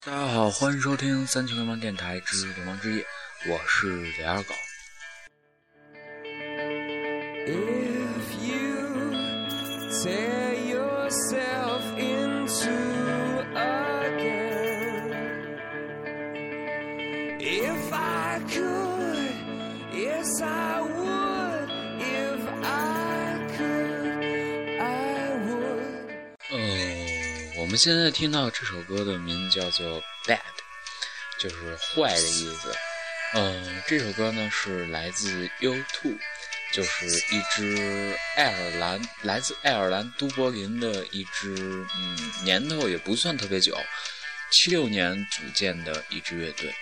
大家好，欢迎收听三七流氓电台之流氓之夜，我是李二狗。现在听到这首歌的名字叫做《Bad》，就是坏的意思。嗯，这首歌呢是来自 U2，就是一支爱尔兰来自爱尔兰都柏林的一支，嗯，年头也不算特别久，七六年组建的一支乐队。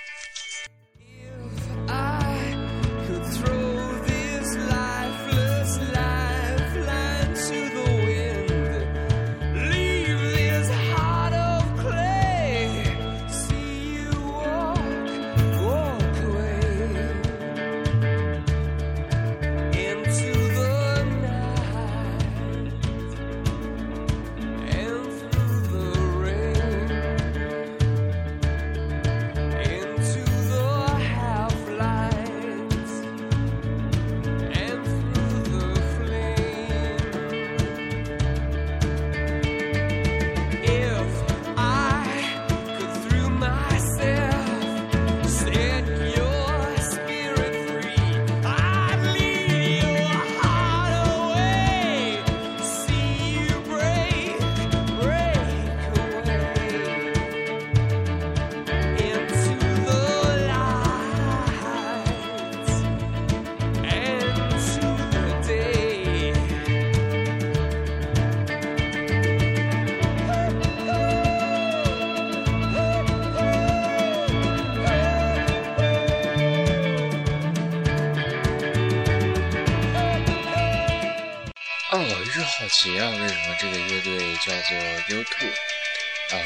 好奇啊，为什么这个乐队叫做 U2？呃，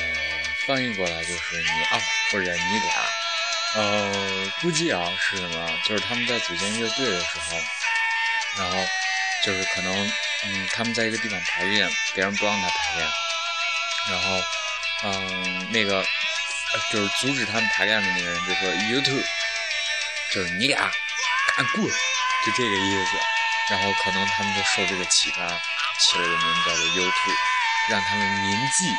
翻译过来就是你二或者你俩。呃，估计啊是什么？就是他们在组建乐队的时候，然后就是可能嗯，他们在一个地方排练，别人不让他排练，然后嗯，那个就是阻止他们排练的那个人就说 U2，就是你俩赶滚，就这个意思。然后可能他们就受这个启发。起了个名字叫做 U2，让他们铭记，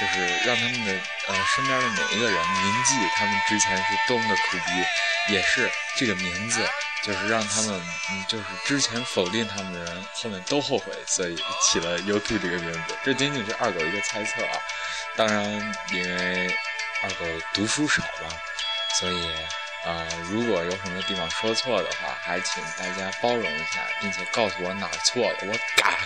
就是让他们的呃身边的每一个人铭记他们之前是多么的苦逼，也是这个名字，就是让他们就是之前否定他们的人后面都后悔，所以起了 U2 这个名字。这仅仅是二狗一个猜测啊，当然因为二狗读书少吧，所以呃如果有什么地方说错的话，还请大家包容一下，并且告诉我哪儿错了，我改。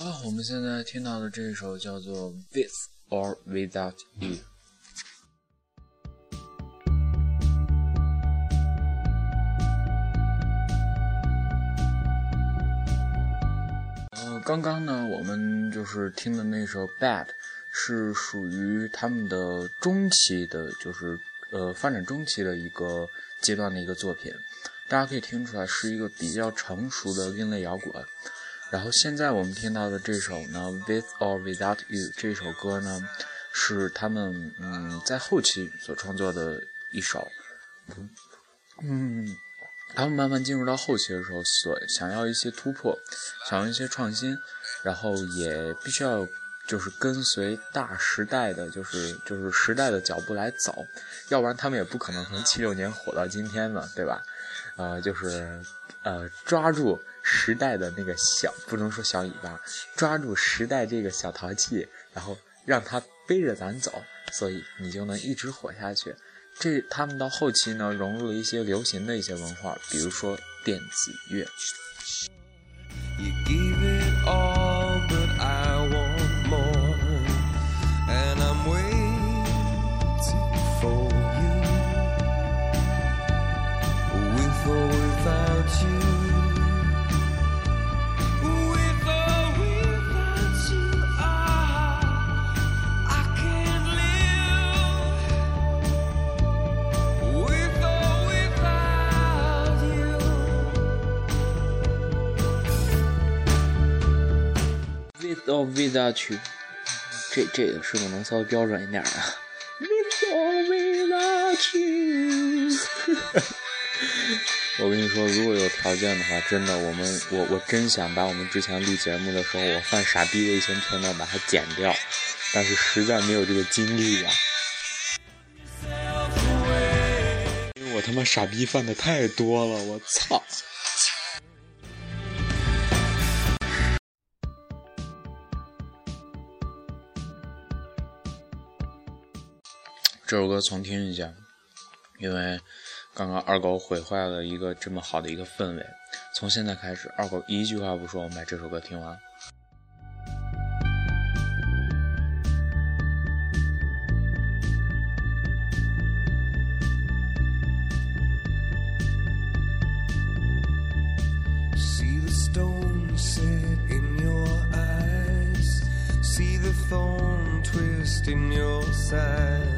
好，我们现在听到的这一首叫做《With or Without You》。呃，刚刚呢，我们就是听的那首《Bad》，是属于他们的中期的，就是呃发展中期的一个阶段的一个作品。大家可以听出来，是一个比较成熟的另类摇滚。然后现在我们听到的这首呢，《With or Without You》这首歌呢，是他们嗯在后期所创作的一首。嗯，他们慢慢进入到后期的时候，所想要一些突破，想要一些创新，然后也必须要就是跟随大时代的就是就是时代的脚步来走，要不然他们也不可能从七六年火到今天嘛，对吧？呃，就是，呃，抓住时代的那个小，不能说小尾巴，抓住时代这个小淘气，然后让它背着咱走，所以你就能一直火下去。这他们到后期呢，融入了一些流行的一些文化，比如说电子乐。With or without you，这这个是不是能稍微标准一点啊 我跟你说，如果有条件的话，真的，我们我我真想把我们之前录节目的时候我犯傻逼的一些片段把它剪掉，但是实在没有这个精力呀，因为我他妈傻逼犯的太多了，我操！这首歌重听一下，因为刚刚二狗毁坏了一个这么好的一个氛围。从现在开始，二狗一句话不说，我们把这首歌听完。in your side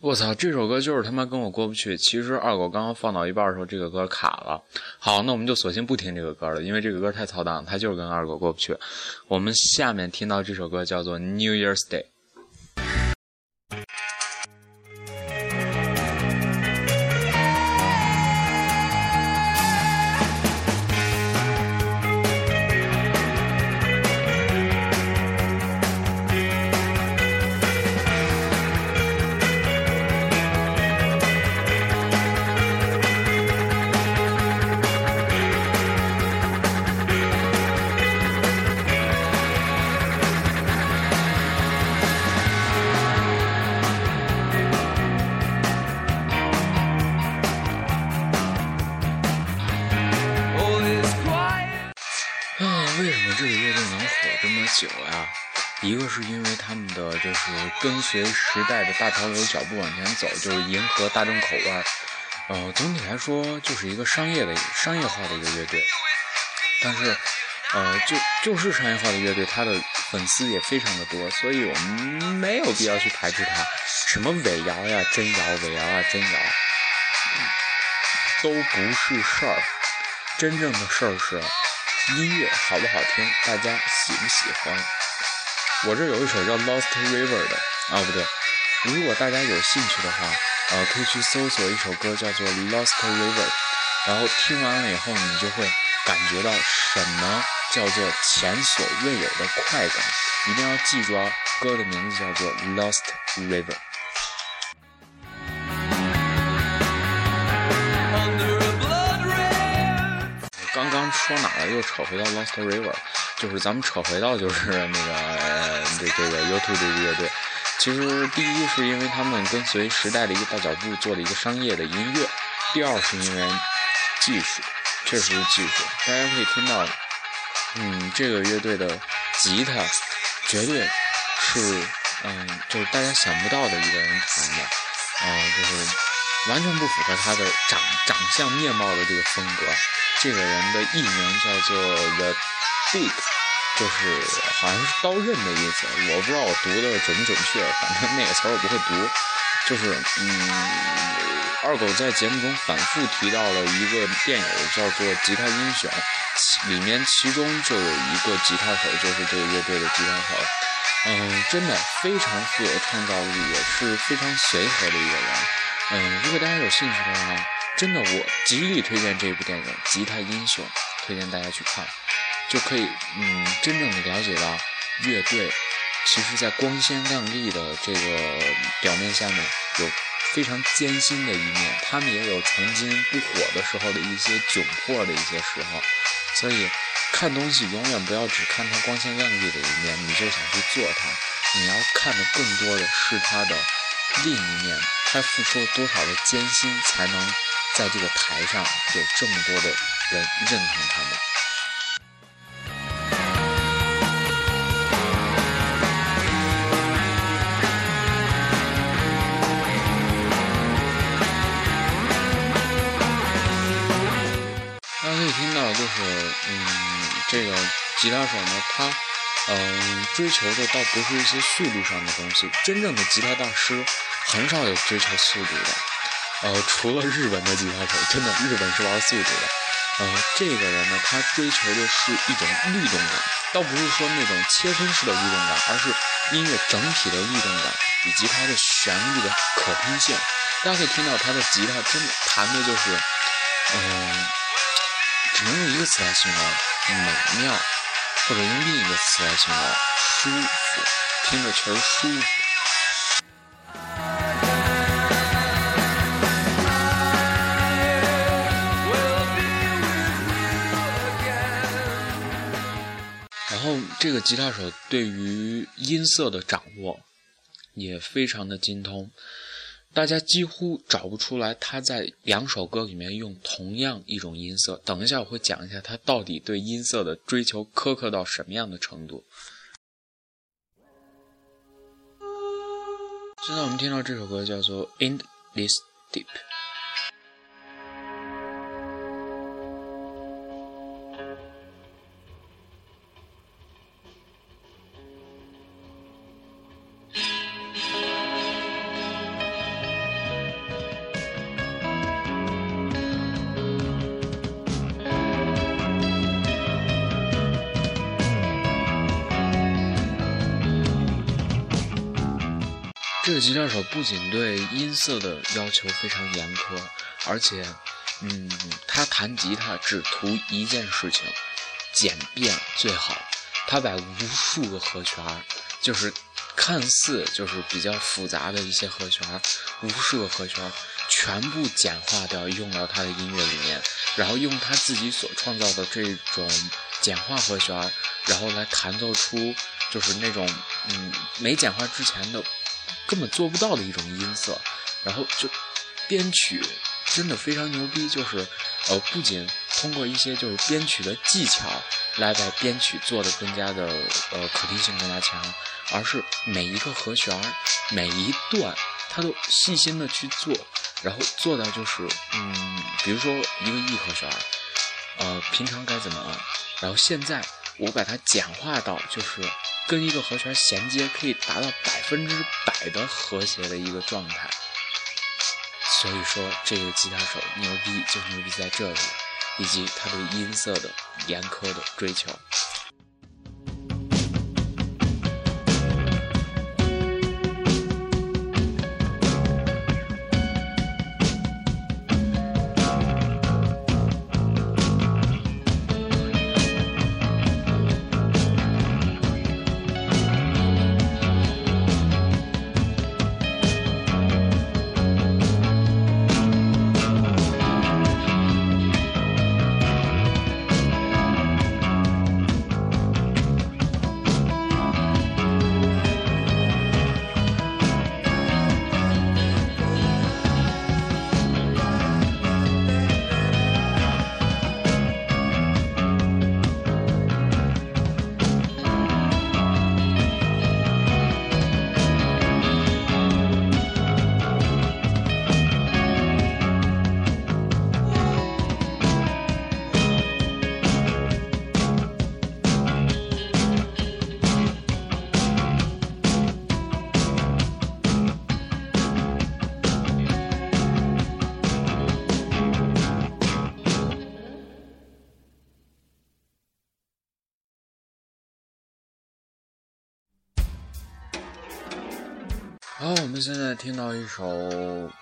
我操，这首歌就是他妈跟我过不去。其实二狗刚刚放到一半的时候，这个歌卡了。好，那我们就索性不听这个歌了，因为这个歌太操蛋，它就是跟二狗过不去。我们下面听到这首歌叫做《New Year's Day》。就是跟随时代的大潮流脚步往前走，就是迎合大众口味儿。呃，总体来说就是一个商业的商业化的一个乐队。但是，呃，就就是商业化的乐队，它的粉丝也非常的多，所以我们没有必要去排斥它。什么伪摇呀、真摇、伪摇啊、真摇，都不是事儿。真正的事儿是音乐好不好听，大家喜不喜欢。我这有一首叫《Lost River》的啊，不对，如果大家有兴趣的话，呃，可以去搜索一首歌叫做《Lost River》，然后听完了以后，你就会感觉到什么叫做前所未有的快感。一定要记住啊，歌的名字叫做《Lost River》。刚刚说哪了？又扯回到《Lost River》。就是咱们扯回到就是那个这这个 YouTube 这个乐队，其实第一是因为他们跟随时代的一个大脚步做了一个商业的音乐，第二是因为技术，确实是技术。大家可以听到，嗯，这个乐队的吉他绝对是嗯就是大家想不到的一个人弹的，嗯，就是完全不符合他的长长相面貌的这个风格。这个人的艺名叫做 The。Big 就是好像是刀刃的意思，我不知道我读的准不准确，反正那个词儿我不会读。就是嗯，二狗在节目中反复提到了一个电影叫做《吉他英雄》，里面其中就有一个吉他手，就是这个乐队的吉他手。嗯，真的非常富有创造力，也是非常随和的一个人。嗯，如果大家有兴趣的话，真的我极力推荐这部电影《吉他英雄》，推荐大家去看。就可以，嗯，真正的了解到乐队，其实在光鲜亮丽的这个表面下面，有非常艰辛的一面。他们也有曾经不火的时候的一些窘迫的一些时候。所以，看东西永远不要只看它光鲜亮丽的一面，你就想去做它。你要看的更多的是它的另一面，他付出了多少的艰辛，才能在这个台上有这么多的人认同他们。就是，嗯这个吉他手呢，他嗯追求的倒不是一些速度上的东西。真正的吉他大师很少有追求速度的，呃，除了日本的吉他手，真的日本是玩速度的。呃，这个人呢，他追求的是一种律动感，倒不是说那种切分式的律动感，而是音乐整体的律动感以及它的旋律的可听性。大家可以听到他的吉他真的弹的就是，嗯，只能用一个词来形容。美妙，或者用另一个词来形容，舒服，听着确实舒服。然后，这个吉他手对于音色的掌握也非常的精通。大家几乎找不出来他在两首歌里面用同样一种音色。等一下我会讲一下他到底对音色的追求苛刻到什么样的程度。现在我们听到这首歌叫做《Endless Deep》。吉他手不仅对音色的要求非常严苛，而且，嗯，他弹吉他只图一件事情，简便最好。他把无数个和弦，就是看似就是比较复杂的一些和弦，无数个和弦全部简化掉，用到他的音乐里面，然后用他自己所创造的这种简化和弦，然后来弹奏出就是那种嗯没简化之前的。根本做不到的一种音色，然后就编曲真的非常牛逼，就是呃不仅通过一些就是编曲的技巧来把编曲做的更加的呃可听性更加强，而是每一个和弦每一段他都细心的去做，然后做到就是嗯，比如说一个 E 和弦，呃，平常该怎么按，然后现在我把它简化到就是跟一个和弦衔接可以达到百分之百的和谐的一个状态。所以说，这个吉他手牛逼就牛逼在这里，以及他对音色的严苛的追求。好，我们现在听到一首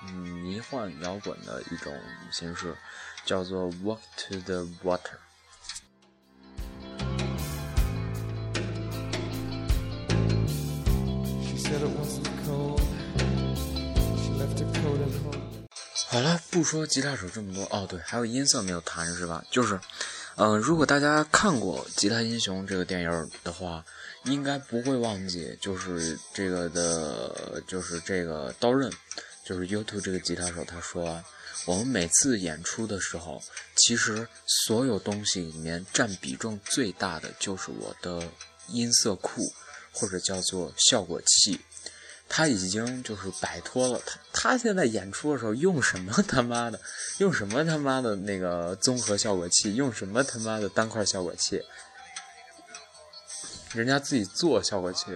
嗯迷幻摇滚的一种形式，叫做《Walk to the Water》。好了，不说吉他手这么多哦，对，还有音色没有弹是吧？就是，嗯，如果大家看过《吉他英雄》这个电影的话。应该不会忘记，就是这个的，就是这个刀刃，就是 YouTube 这个吉他手他说，我们每次演出的时候，其实所有东西里面占比重最大的就是我的音色库，或者叫做效果器。他已经就是摆脱了他，他现在演出的时候用什么他妈的，用什么他妈的那个综合效果器，用什么他妈的单块效果器。人家自己做效果器，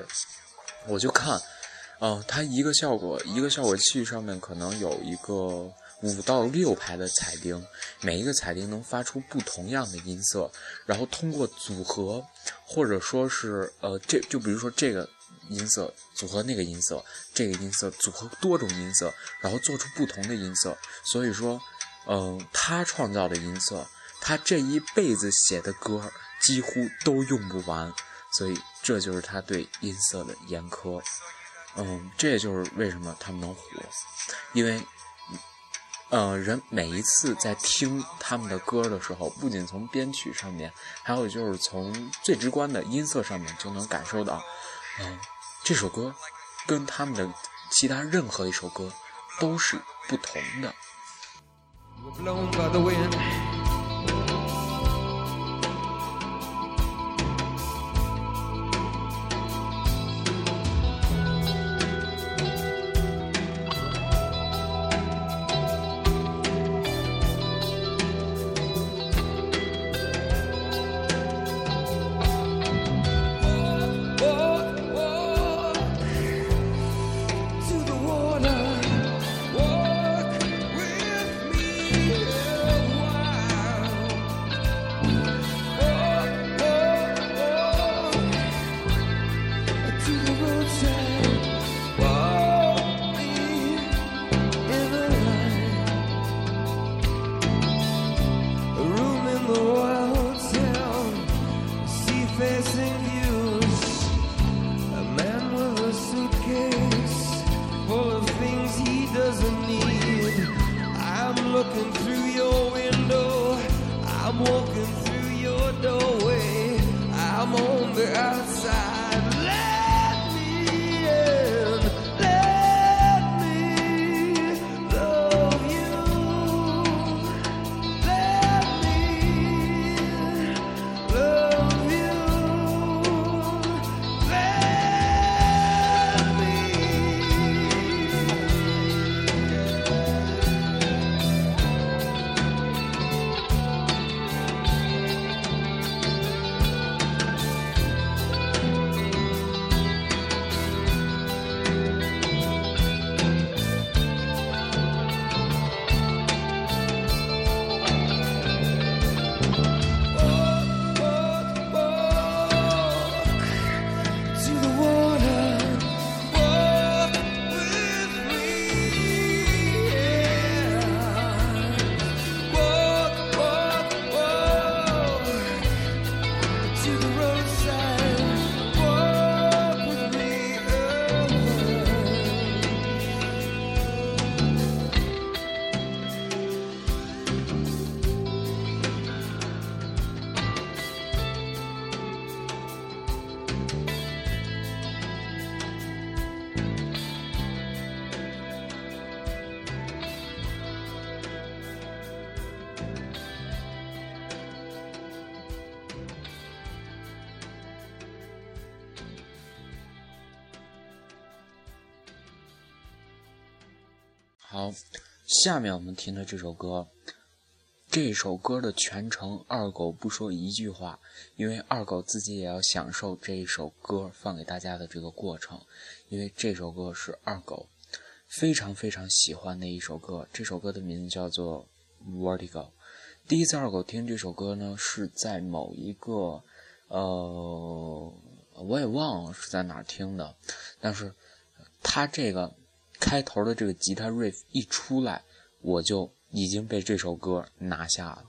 我就看，嗯，他一个效果一个效果器上面可能有一个五到六排的彩钉，每一个彩钉能发出不同样的音色，然后通过组合，或者说是呃，这就比如说这个音色组合那个音色，这个音色组合多种音色，然后做出不同的音色。所以说，嗯，他创造的音色，他这一辈子写的歌几乎都用不完。所以这就是他对音色的严苛，嗯，这也就是为什么他们能火，因为，呃，人每一次在听他们的歌的时候，不仅从编曲上面，还有就是从最直观的音色上面就能感受到，嗯，这首歌跟他们的其他任何一首歌都是不同的。下面我们听的这首歌，这首歌的全程二狗不说一句话，因为二狗自己也要享受这一首歌放给大家的这个过程，因为这首歌是二狗非常非常喜欢的一首歌，这首歌的名字叫做《Vertigo》。第一次二狗听这首歌呢，是在某一个，呃，我也忘了是在哪听的，但是他这个。开头的这个吉他 riff 一出来，我就已经被这首歌拿下了。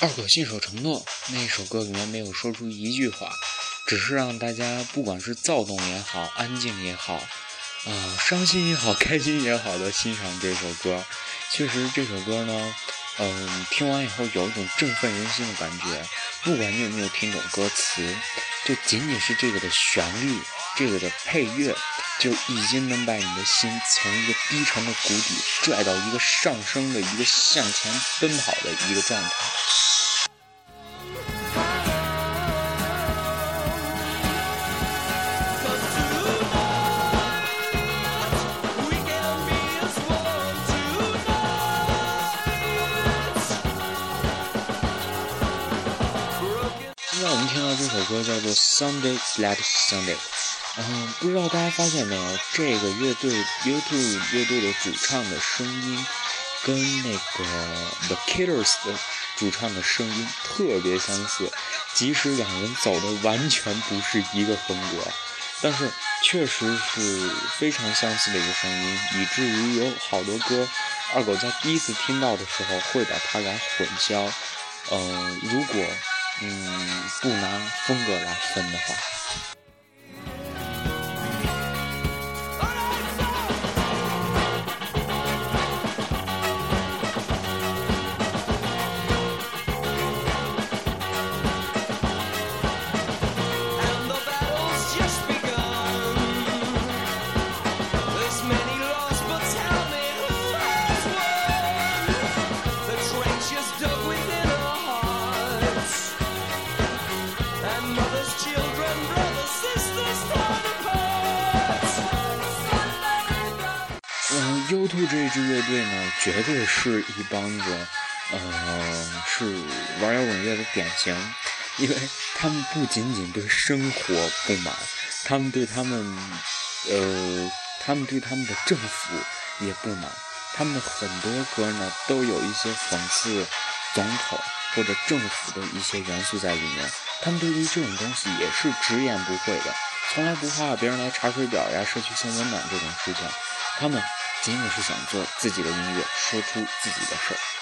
二狗信守承诺，那首歌里面没有说出一句话，只是让大家不管是躁动也好，安静也好，啊，伤心也好，开心也好的欣赏这首歌。确实，这首歌呢，嗯，听完以后有一种振奋人心的感觉。不管你有没有听懂歌词，就仅仅是这个的旋律，这个的配乐。就已经能把你的心从一个低沉的谷底拽到一个上升的一个向前奔跑的一个状态。歌叫做《Sunday Glad Sunday》。嗯，不知道大家发现没有，这个乐队 YouTube 乐队的主唱的声音，跟那个 The Killers 的主唱的声音特别相似，即使两人走的完全不是一个风格，但是确实是非常相似的一个声音，以至于有好多歌，二狗在第一次听到的时候会把它来混淆。呃，如果嗯不拿风格来分的话。U2 这支乐队呢，绝对是一帮子，呃，是玩摇滚乐的典型，因为他们不仅仅对生活不满，他们对他们，呃，他们对他们的政府也不满，他们的很多歌呢，都有一些讽刺总统或者政府的一些元素在里面，他们对于这种东西也是直言不讳的，从来不怕别人来查水表呀、社区送温暖这种事情，他们。仅仅是想做自己的音乐，说出自己的事儿。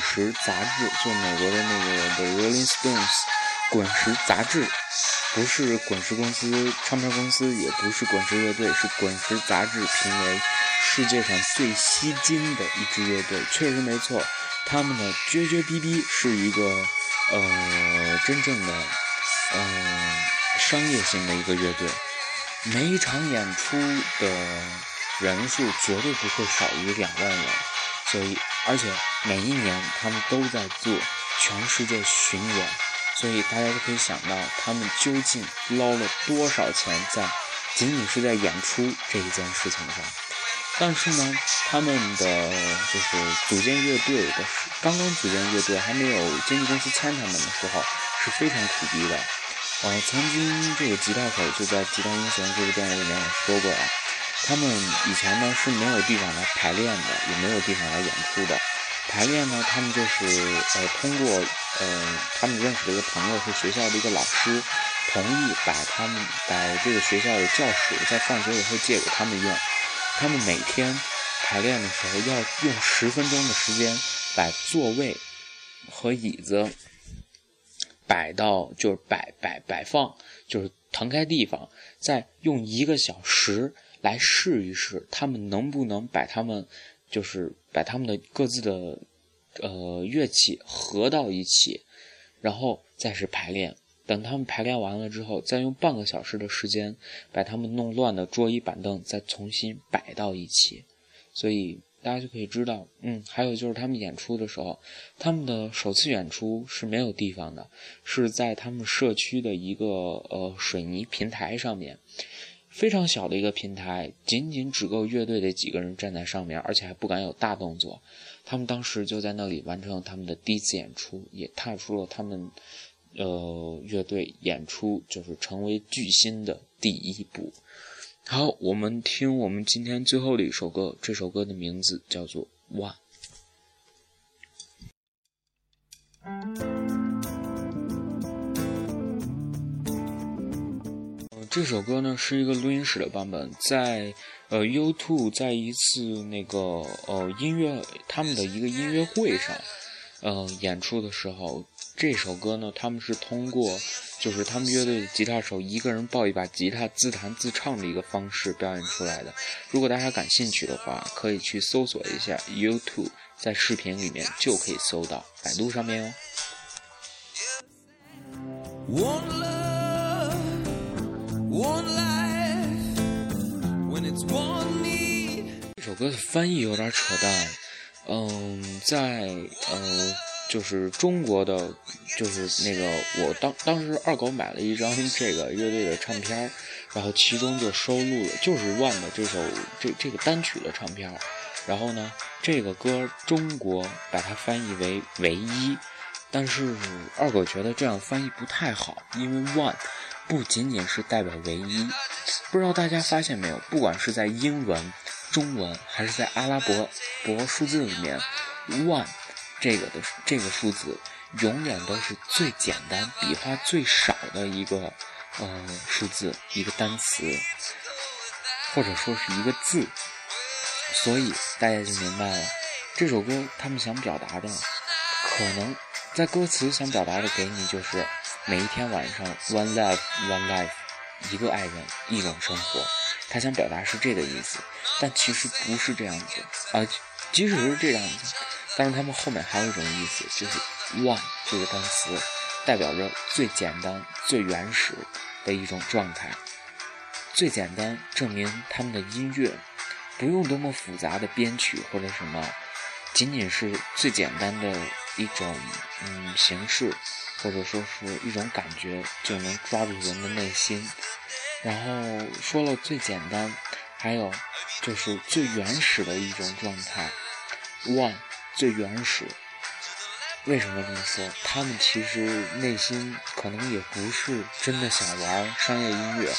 石》杂志，就美国的那个《The Rolling Stones》，滚石杂志，不是滚石公司唱片公司，也不是滚石乐队，是滚石杂志评为世界上最吸金的一支乐队。确实没错，他们的绝绝逼逼是一个呃真正的呃商业性的一个乐队，每一场演出的人数绝对不会少于两万人。所以，而且每一年他们都在做全世界巡演，所以大家都可以想到他们究竟捞了多少钱在仅仅是在演出这一件事情上。但是呢，他们的就是组建乐队的刚刚组建乐队还没有经纪公司签他们的时候是非常苦逼的。呃，曾经这个吉他手就在《吉他英雄》这部电影里面也说过啊。他们以前呢是没有地方来排练的，也没有地方来演出的。排练呢，他们就是呃通过呃他们认识的一个朋友是学校的一个老师，同意把他们把这个学校的教室在放学以后借给他们用。他们每天排练的时候要用十分钟的时间把座位和椅子摆到就是摆摆摆放就是腾开地方，再用一个小时。来试一试，他们能不能把他们，就是把他们的各自的，呃，乐器合到一起，然后再是排练。等他们排练完了之后，再用半个小时的时间把他们弄乱的桌椅板凳再重新摆到一起。所以大家就可以知道，嗯，还有就是他们演出的时候，他们的首次演出是没有地方的，是在他们社区的一个呃水泥平台上面。非常小的一个平台，仅仅只够乐队的几个人站在上面，而且还不敢有大动作。他们当时就在那里完成了他们的第一次演出，也踏出了他们，呃，乐队演出就是成为巨星的第一步。好，我们听我们今天最后的一首歌，这首歌的名字叫做《One》。这首歌呢是一个录音室的版本，在呃 U2 在一次那个呃音乐他们的一个音乐会上，呃演出的时候，这首歌呢他们是通过就是他们乐队的吉他手一个人抱一把吉他自弹自唱的一个方式表演出来的。如果大家感兴趣的话，可以去搜索一下 U2，在视频里面就可以搜到，百度上面哦。One life when it's one 这首歌的翻译有点扯淡。嗯，在呃，就是中国的，就是那个我当当时二狗买了一张这个乐队的唱片，然后其中就收录了就是《One》的这首这这个单曲的唱片。然后呢，这个歌中国把它翻译为“唯一”，但是二狗觉得这样翻译不太好，因为 “one” 不仅仅是代表唯一。不知道大家发现没有，不管是在英文、中文，还是在阿拉伯伯数字里面，“one” 这个的这个数字永远都是最简单、笔画最少的一个呃数字，一个单词，或者说是一个字。所以大家就明白了，这首歌他们想表达的，可能在歌词想表达的给你就是每一天晚上 one love one life，一个爱人一种生活，他想表达是这个意思，但其实不是这样子啊，即使是这样子，但是他们后面还有一种意思，就是 one 这个单词代表着最简单、最原始的一种状态，最简单证明他们的音乐。不用多么复杂的编曲或者什么，仅仅是最简单的一种嗯形式，或者说是一种感觉，就能抓住人的内心。然后说了最简单，还有就是最原始的一种状态，one 最原始。为什么这么说？他们其实内心可能也不是真的想玩商业音乐，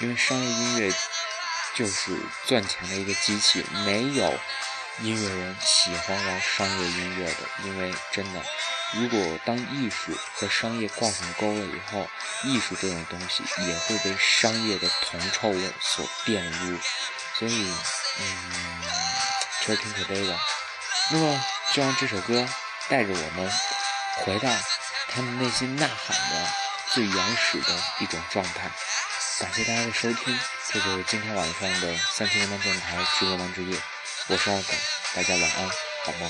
因为商业音乐。就是赚钱的一个机器，没有音乐人喜欢玩商业音乐的，因为真的，如果当艺术和商业挂上钩了以后，艺术这种东西也会被商业的铜臭味所玷污。所以，嗯，确实挺可悲的。那么，就让这首歌带着我们回到他们内心呐喊的最原始的一种状态。感谢大家的收听。这就是今天晚上的三千流氓电台《直播王之夜》，我是二狗，大家晚安，好梦。